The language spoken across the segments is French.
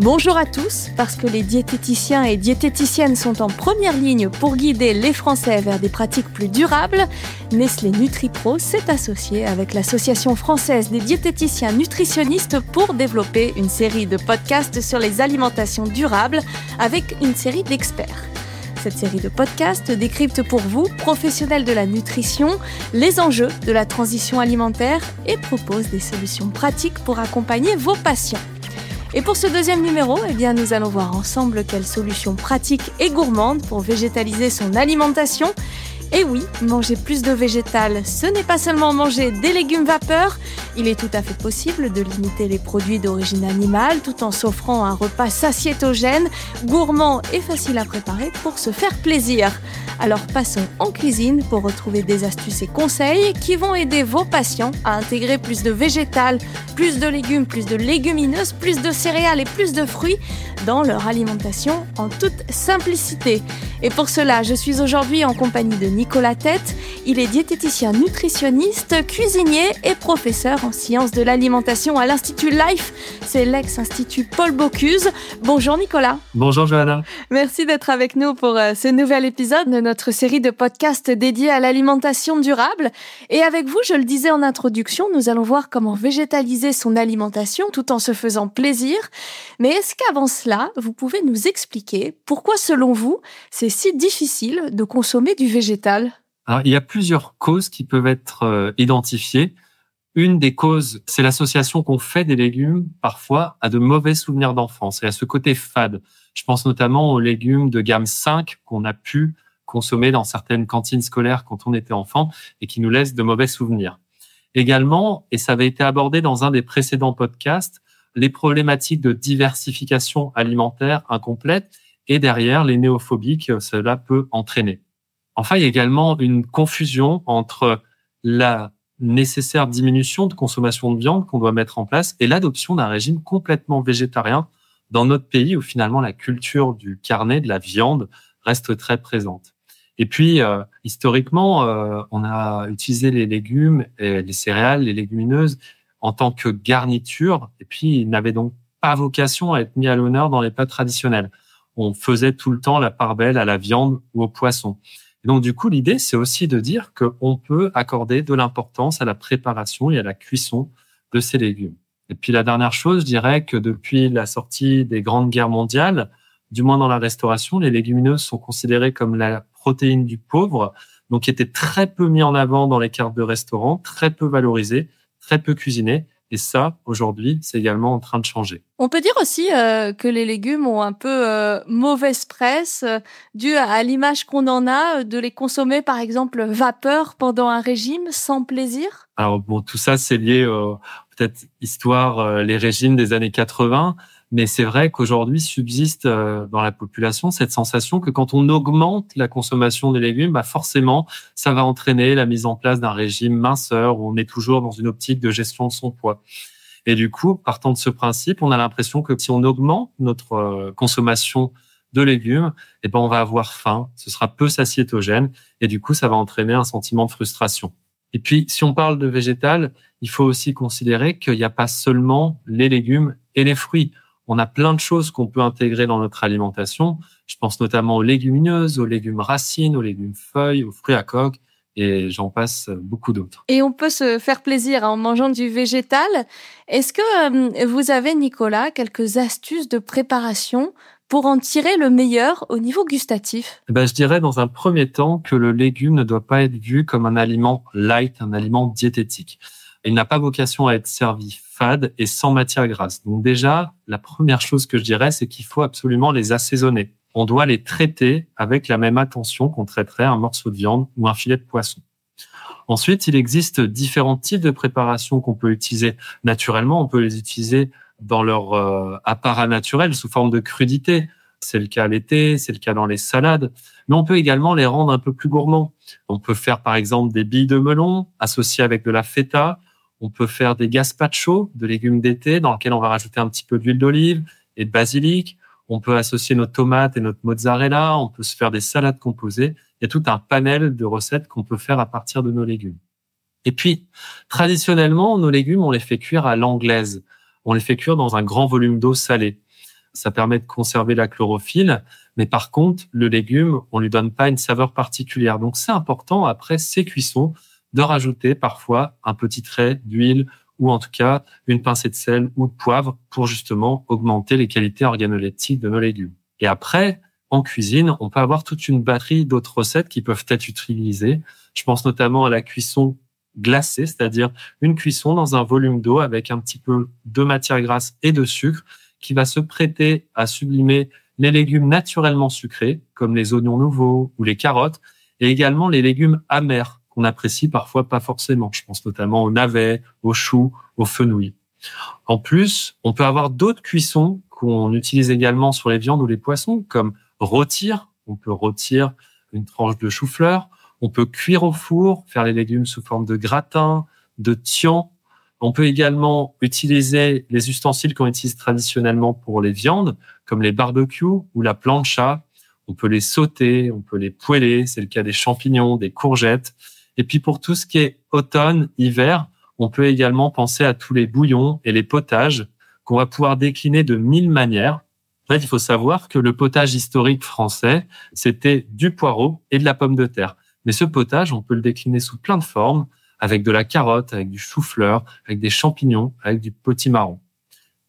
Bonjour à tous, parce que les diététiciens et diététiciennes sont en première ligne pour guider les Français vers des pratiques plus durables, Nestlé NutriPro s'est associé avec l'Association française des diététiciens nutritionnistes pour développer une série de podcasts sur les alimentations durables avec une série d'experts. Cette série de podcasts décrypte pour vous, professionnels de la nutrition, les enjeux de la transition alimentaire et propose des solutions pratiques pour accompagner vos patients. Et pour ce deuxième numéro, eh bien, nous allons voir ensemble quelles solutions pratiques et gourmandes pour végétaliser son alimentation. Et oui, manger plus de végétal, ce n'est pas seulement manger des légumes vapeur, il est tout à fait possible de limiter les produits d'origine animale tout en s'offrant un repas satiétogène, gourmand et facile à préparer pour se faire plaisir. Alors passons en cuisine pour retrouver des astuces et conseils qui vont aider vos patients à intégrer plus de végétal, plus de légumes, plus de légumineuses, plus de céréales et plus de fruits dans leur alimentation en toute simplicité. Et pour cela, je suis aujourd'hui en compagnie de Nicolas Tête. Il est diététicien nutritionniste, cuisinier et professeur en sciences de l'alimentation à l'Institut Life. C'est l'ex-institut Paul Bocuse. Bonjour Nicolas. Bonjour Johanna. Merci d'être avec nous pour euh, ce nouvel épisode de notre série de podcasts dédiés à l'alimentation durable. Et avec vous, je le disais en introduction, nous allons voir comment végétaliser son alimentation tout en se faisant plaisir. Mais est-ce qu'avant cela, vous pouvez nous expliquer pourquoi, selon vous, c'est si difficile de consommer du végétal? Alors, il y a plusieurs causes qui peuvent être euh, identifiées. Une des causes, c'est l'association qu'on fait des légumes parfois à de mauvais souvenirs d'enfance et à ce côté fade. Je pense notamment aux légumes de gamme 5 qu'on a pu consommer dans certaines cantines scolaires quand on était enfant et qui nous laissent de mauvais souvenirs. Également, et ça avait été abordé dans un des précédents podcasts, les problématiques de diversification alimentaire incomplète et derrière les néophobies que cela peut entraîner. Enfin, il y a également une confusion entre la nécessaire diminution de consommation de viande qu'on doit mettre en place et l'adoption d'un régime complètement végétarien dans notre pays où finalement la culture du carnet, de la viande, reste très présente. Et puis, euh, historiquement, euh, on a utilisé les légumes, et les céréales, les légumineuses en tant que garniture, et puis ils n'avaient donc pas vocation à être mis à l'honneur dans les plats traditionnels. On faisait tout le temps la part belle à la viande ou au poisson. Et donc, du coup, l'idée, c'est aussi de dire qu'on peut accorder de l'importance à la préparation et à la cuisson de ces légumes. Et puis, la dernière chose, je dirais que depuis la sortie des grandes guerres mondiales, du moins dans la restauration, les légumineuses sont considérées comme la protéine du pauvre, donc qui était très peu mis en avant dans les cartes de restaurant, très peu valorisées, très peu cuisinées. Et ça, aujourd'hui, c'est également en train de changer. On peut dire aussi euh, que les légumes ont un peu euh, mauvaise presse euh, due à, l'image qu'on en a de les consommer, par exemple, vapeur pendant un régime sans plaisir? Alors bon, tout ça, c'est lié peut-être histoire les régimes des années 80. Mais c'est vrai qu'aujourd'hui subsiste euh, dans la population cette sensation que quand on augmente la consommation des légumes, bah forcément, ça va entraîner la mise en place d'un régime minceur où on est toujours dans une optique de gestion de son poids. Et du coup, partant de ce principe, on a l'impression que si on augmente notre euh, consommation de légumes, eh ben on va avoir faim, ce sera peu satiétogène et du coup, ça va entraîner un sentiment de frustration. Et puis, si on parle de végétal, il faut aussi considérer qu'il n'y a pas seulement les légumes et les fruits on a plein de choses qu'on peut intégrer dans notre alimentation. Je pense notamment aux légumineuses, aux légumes racines, aux légumes feuilles, aux fruits à coque et j'en passe beaucoup d'autres. Et on peut se faire plaisir en mangeant du végétal. Est-ce que euh, vous avez, Nicolas, quelques astuces de préparation pour en tirer le meilleur au niveau gustatif eh ben, Je dirais dans un premier temps que le légume ne doit pas être vu comme un aliment light, un aliment diététique. Il n'a pas vocation à être servi fade et sans matière grasse. Donc déjà, la première chose que je dirais, c'est qu'il faut absolument les assaisonner. On doit les traiter avec la même attention qu'on traiterait un morceau de viande ou un filet de poisson. Ensuite, il existe différents types de préparations qu'on peut utiliser naturellement. On peut les utiliser dans leur euh, apparat naturel sous forme de crudité. C'est le cas l'été, c'est le cas dans les salades. Mais on peut également les rendre un peu plus gourmands. On peut faire par exemple des billes de melon associées avec de la feta on peut faire des gazpacho de légumes d'été dans lesquels on va rajouter un petit peu d'huile d'olive et de basilic. On peut associer nos tomates et notre mozzarella. On peut se faire des salades composées. Il y a tout un panel de recettes qu'on peut faire à partir de nos légumes. Et puis, traditionnellement, nos légumes, on les fait cuire à l'anglaise. On les fait cuire dans un grand volume d'eau salée. Ça permet de conserver la chlorophylle. Mais par contre, le légume, on lui donne pas une saveur particulière. Donc, c'est important après ces cuissons de rajouter parfois un petit trait d'huile ou en tout cas une pincée de sel ou de poivre pour justement augmenter les qualités organoleptiques de nos légumes. Et après, en cuisine, on peut avoir toute une batterie d'autres recettes qui peuvent être utilisées. Je pense notamment à la cuisson glacée, c'est-à-dire une cuisson dans un volume d'eau avec un petit peu de matière grasse et de sucre qui va se prêter à sublimer les légumes naturellement sucrés, comme les oignons nouveaux ou les carottes, et également les légumes amers qu'on apprécie parfois pas forcément. Je pense notamment aux navets, aux choux, aux fenouils. En plus, on peut avoir d'autres cuissons qu'on utilise également sur les viandes ou les poissons, comme rôtir. On peut rôtir une tranche de chou-fleur. On peut cuire au four, faire les légumes sous forme de gratin, de tian. On peut également utiliser les ustensiles qu'on utilise traditionnellement pour les viandes, comme les barbecues ou la plancha. On peut les sauter, on peut les poêler. C'est le cas des champignons, des courgettes. Et puis pour tout ce qui est automne, hiver, on peut également penser à tous les bouillons et les potages qu'on va pouvoir décliner de mille manières. En fait, il faut savoir que le potage historique français, c'était du poireau et de la pomme de terre. Mais ce potage, on peut le décliner sous plein de formes, avec de la carotte, avec du chou-fleur, avec des champignons, avec du potimarron.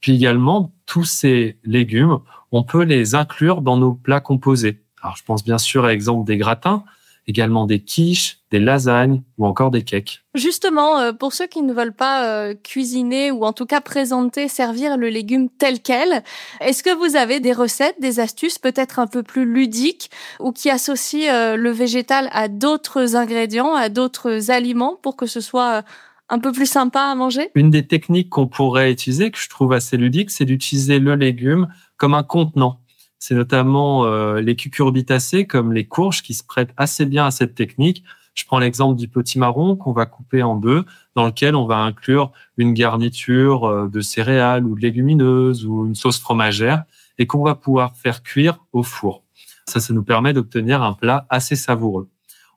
Puis également, tous ces légumes, on peut les inclure dans nos plats composés. Alors, je pense bien sûr à l'exemple des gratins, également des quiches, des lasagnes ou encore des cakes. Justement, euh, pour ceux qui ne veulent pas euh, cuisiner ou en tout cas présenter, servir le légume tel quel, est-ce que vous avez des recettes, des astuces peut-être un peu plus ludiques ou qui associent euh, le végétal à d'autres ingrédients, à d'autres aliments pour que ce soit un peu plus sympa à manger? Une des techniques qu'on pourrait utiliser, que je trouve assez ludique, c'est d'utiliser le légume comme un contenant. C'est notamment euh, les cucurbitacées comme les courges qui se prêtent assez bien à cette technique. Je prends l'exemple du petit marron qu'on va couper en deux, dans lequel on va inclure une garniture euh, de céréales ou de légumineuses ou une sauce fromagère et qu'on va pouvoir faire cuire au four. Ça, ça nous permet d'obtenir un plat assez savoureux.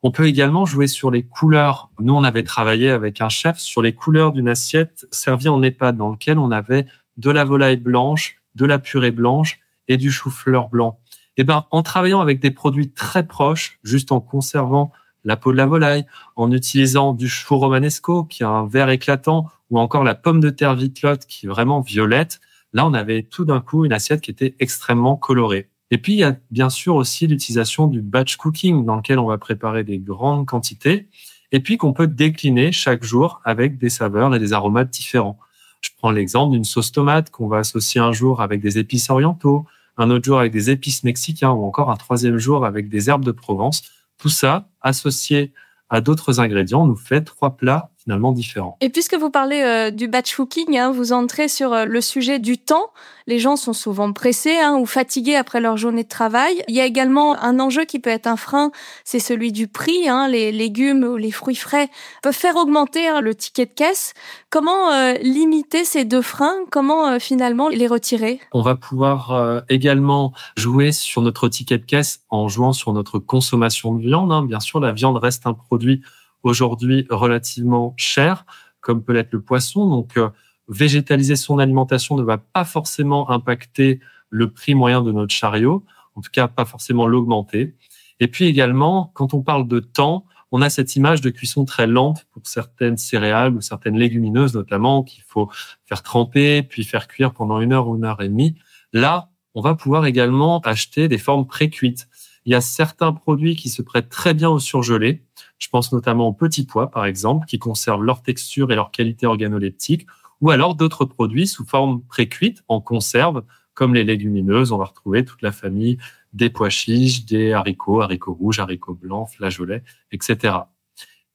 On peut également jouer sur les couleurs. Nous, on avait travaillé avec un chef sur les couleurs d'une assiette servie en EHPAD dans lequel on avait de la volaille blanche, de la purée blanche et du chou-fleur blanc. Eh ben, en travaillant avec des produits très proches, juste en conservant la peau de la volaille, en utilisant du chou romanesco qui a un vert éclatant, ou encore la pomme de terre vitlotte qui est vraiment violette, là, on avait tout d'un coup une assiette qui était extrêmement colorée. Et puis, il y a bien sûr aussi l'utilisation du batch cooking dans lequel on va préparer des grandes quantités et puis qu'on peut décliner chaque jour avec des saveurs et des aromates différents. Je prends l'exemple d'une sauce tomate qu'on va associer un jour avec des épices orientaux, un autre jour avec des épices mexicains ou encore un troisième jour avec des herbes de Provence. Tout ça associé à d'autres ingrédients nous fait trois plats différents. Et puisque vous parlez euh, du batch cooking, hein, vous entrez sur euh, le sujet du temps. Les gens sont souvent pressés hein, ou fatigués après leur journée de travail. Il y a également un enjeu qui peut être un frein, c'est celui du prix. Hein. Les légumes ou les fruits frais peuvent faire augmenter le ticket de caisse. Comment euh, limiter ces deux freins? Comment finalement les retirer? On va pouvoir également jouer sur notre ticket de caisse en jouant sur notre consommation de viande. Bien sûr, la viande reste un produit aujourd'hui relativement cher, comme peut l'être le poisson. Donc, euh, végétaliser son alimentation ne va pas forcément impacter le prix moyen de notre chariot, en tout cas pas forcément l'augmenter. Et puis également, quand on parle de temps, on a cette image de cuisson très lente pour certaines céréales ou certaines légumineuses notamment qu'il faut faire tremper puis faire cuire pendant une heure ou une heure et demie. Là, on va pouvoir également acheter des formes pré-cuites. Il y a certains produits qui se prêtent très bien au surgelé. Je pense notamment aux petits pois, par exemple, qui conservent leur texture et leur qualité organoleptique, ou alors d'autres produits sous forme pré-cuite en conserve, comme les légumineuses. On va retrouver toute la famille des pois chiches, des haricots, haricots rouges, haricots blancs, flageolets, etc.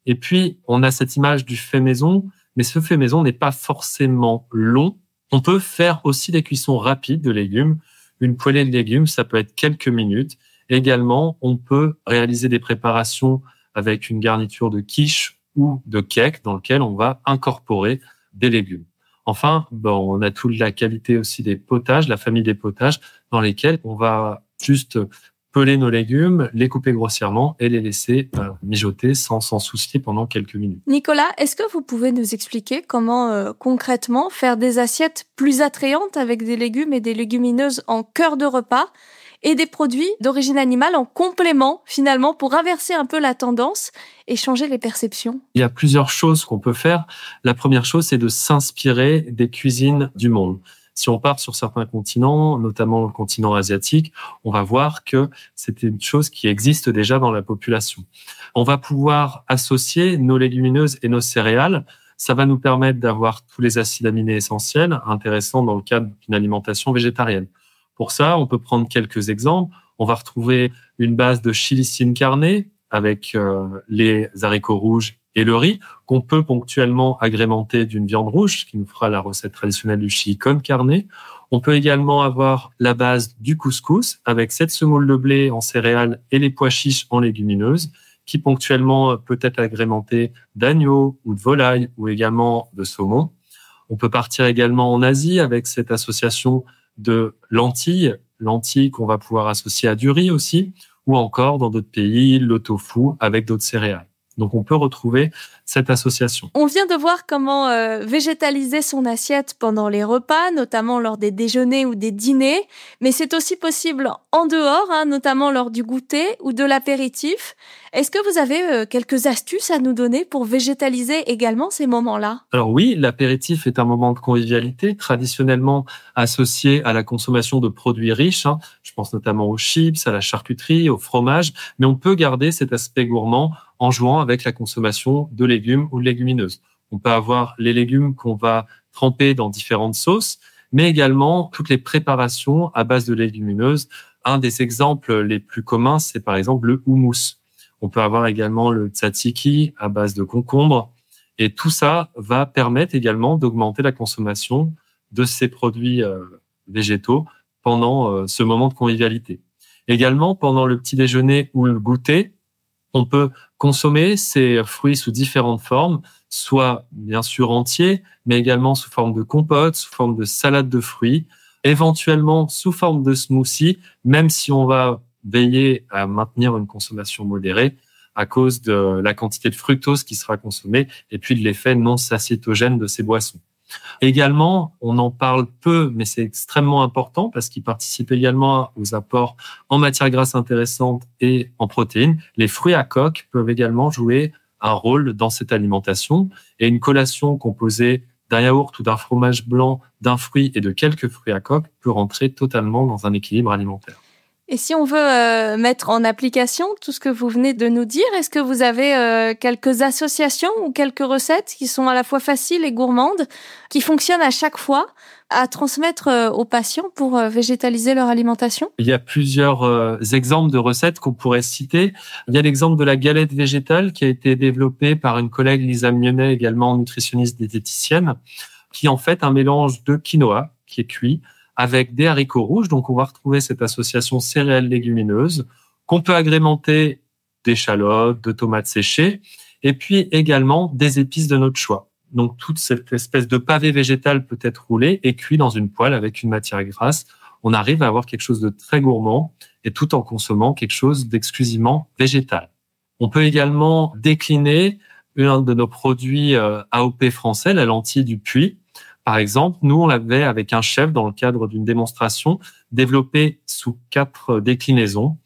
Et puis, on a cette image du fait maison, mais ce fait maison n'est pas forcément long. On peut faire aussi des cuissons rapides de légumes. Une poêlée de légumes, ça peut être quelques minutes. Également, on peut réaliser des préparations avec une garniture de quiche ou de cake dans lequel on va incorporer des légumes. Enfin, on a toute la qualité aussi des potages, la famille des potages, dans lesquels on va juste peler nos légumes, les couper grossièrement et les laisser euh, mijoter sans s'en soucier pendant quelques minutes. Nicolas, est-ce que vous pouvez nous expliquer comment euh, concrètement faire des assiettes plus attrayantes avec des légumes et des légumineuses en cœur de repas et des produits d'origine animale en complément finalement pour inverser un peu la tendance et changer les perceptions Il y a plusieurs choses qu'on peut faire. La première chose, c'est de s'inspirer des cuisines du monde. Si on part sur certains continents, notamment le continent asiatique, on va voir que c'est une chose qui existe déjà dans la population. On va pouvoir associer nos légumineuses et nos céréales. Ça va nous permettre d'avoir tous les acides aminés essentiels intéressants dans le cadre d'une alimentation végétarienne. Pour ça, on peut prendre quelques exemples. On va retrouver une base de chilicine carnée avec euh, les haricots rouges et le riz, qu'on peut ponctuellement agrémenter d'une viande rouge, ce qui nous fera la recette traditionnelle du con carné. On peut également avoir la base du couscous avec cette semoule de blé en céréales et les pois chiches en légumineuses, qui ponctuellement peut être agrémenté d'agneau ou de volaille ou également de saumon. On peut partir également en Asie avec cette association de lentilles, lentilles qu'on va pouvoir associer à du riz aussi, ou encore dans d'autres pays, le tofu avec d'autres céréales. Donc on peut retrouver cette association. On vient de voir comment euh, végétaliser son assiette pendant les repas, notamment lors des déjeuners ou des dîners, mais c'est aussi possible en dehors, hein, notamment lors du goûter ou de l'apéritif. Est-ce que vous avez euh, quelques astuces à nous donner pour végétaliser également ces moments-là? Alors oui, l'apéritif est un moment de convivialité traditionnellement associé à la consommation de produits riches. Hein. Je pense notamment aux chips, à la charcuterie, au fromage, mais on peut garder cet aspect gourmand en jouant avec la consommation de légumes ou de légumineuses. On peut avoir les légumes qu'on va tremper dans différentes sauces, mais également toutes les préparations à base de légumineuses. Un des exemples les plus communs, c'est par exemple le houmous. On peut avoir également le tzatziki à base de concombre. Et tout ça va permettre également d'augmenter la consommation de ces produits euh, végétaux pendant euh, ce moment de convivialité. Également, pendant le petit déjeuner ou le goûter, on peut consommer ces fruits sous différentes formes, soit bien sûr entiers, mais également sous forme de compote, sous forme de salade de fruits, éventuellement sous forme de smoothie, même si on va veiller à maintenir une consommation modérée à cause de la quantité de fructose qui sera consommée et puis de l'effet non satiétogène de ces boissons. Également, on en parle peu, mais c'est extrêmement important parce qu'il participe également aux apports en matières grasses intéressantes et en protéines. Les fruits à coque peuvent également jouer un rôle dans cette alimentation et une collation composée d'un yaourt ou d'un fromage blanc, d'un fruit et de quelques fruits à coque peut rentrer totalement dans un équilibre alimentaire. Et si on veut euh, mettre en application tout ce que vous venez de nous dire, est-ce que vous avez euh, quelques associations ou quelques recettes qui sont à la fois faciles et gourmandes, qui fonctionnent à chaque fois à transmettre euh, aux patients pour végétaliser leur alimentation? Il y a plusieurs exemples de recettes qu'on pourrait citer. Il y a l'exemple de la galette végétale qui a été développée par une collègue Lisa Mionnet, également nutritionniste diététicienne, qui est en fait un mélange de quinoa qui est cuit avec des haricots rouges. Donc, on va retrouver cette association céréales légumineuses qu'on peut agrémenter d'échalotes, de tomates séchées, et puis également des épices de notre choix. Donc, toute cette espèce de pavé végétal peut être roulé et cuit dans une poêle avec une matière grasse. On arrive à avoir quelque chose de très gourmand et tout en consommant quelque chose d'exclusivement végétal. On peut également décliner un de nos produits euh, AOP français, la lentille du puits, par exemple, nous, on l'avait avec un chef dans le cadre d'une démonstration développée sous quatre déclinaisons.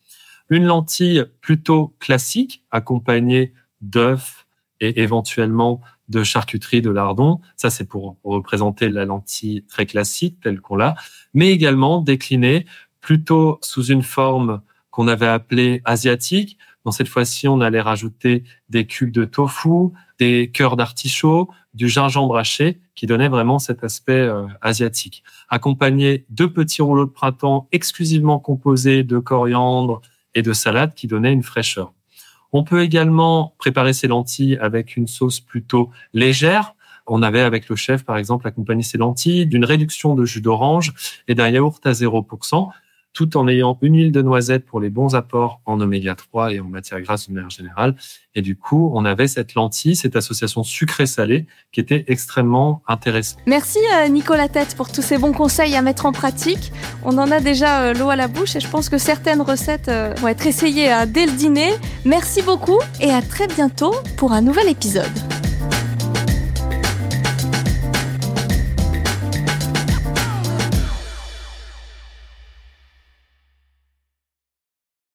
Une lentille plutôt classique, accompagnée d'œufs et éventuellement de charcuterie de lardon. Ça, c'est pour représenter la lentille très classique telle qu'on l'a, mais également déclinée plutôt sous une forme qu'on avait appelée asiatique. Cette fois-ci, on allait rajouter des cubes de tofu, des cœurs d'artichaut, du gingembre haché, qui donnait vraiment cet aspect euh, asiatique. Accompagné de petits rouleaux de printemps exclusivement composés de coriandre et de salade qui donnaient une fraîcheur. On peut également préparer ces lentilles avec une sauce plutôt légère. On avait avec le chef, par exemple, accompagné ces lentilles d'une réduction de jus d'orange et d'un yaourt à 0%. Tout en ayant une huile de noisette pour les bons apports en oméga 3 et en matière grasse de manière générale. Et du coup, on avait cette lentille, cette association sucré-salé qui était extrêmement intéressante. Merci euh, Nicolas Tête pour tous ces bons conseils à mettre en pratique. On en a déjà euh, l'eau à la bouche et je pense que certaines recettes euh, vont être essayées dès le dîner. Merci beaucoup et à très bientôt pour un nouvel épisode.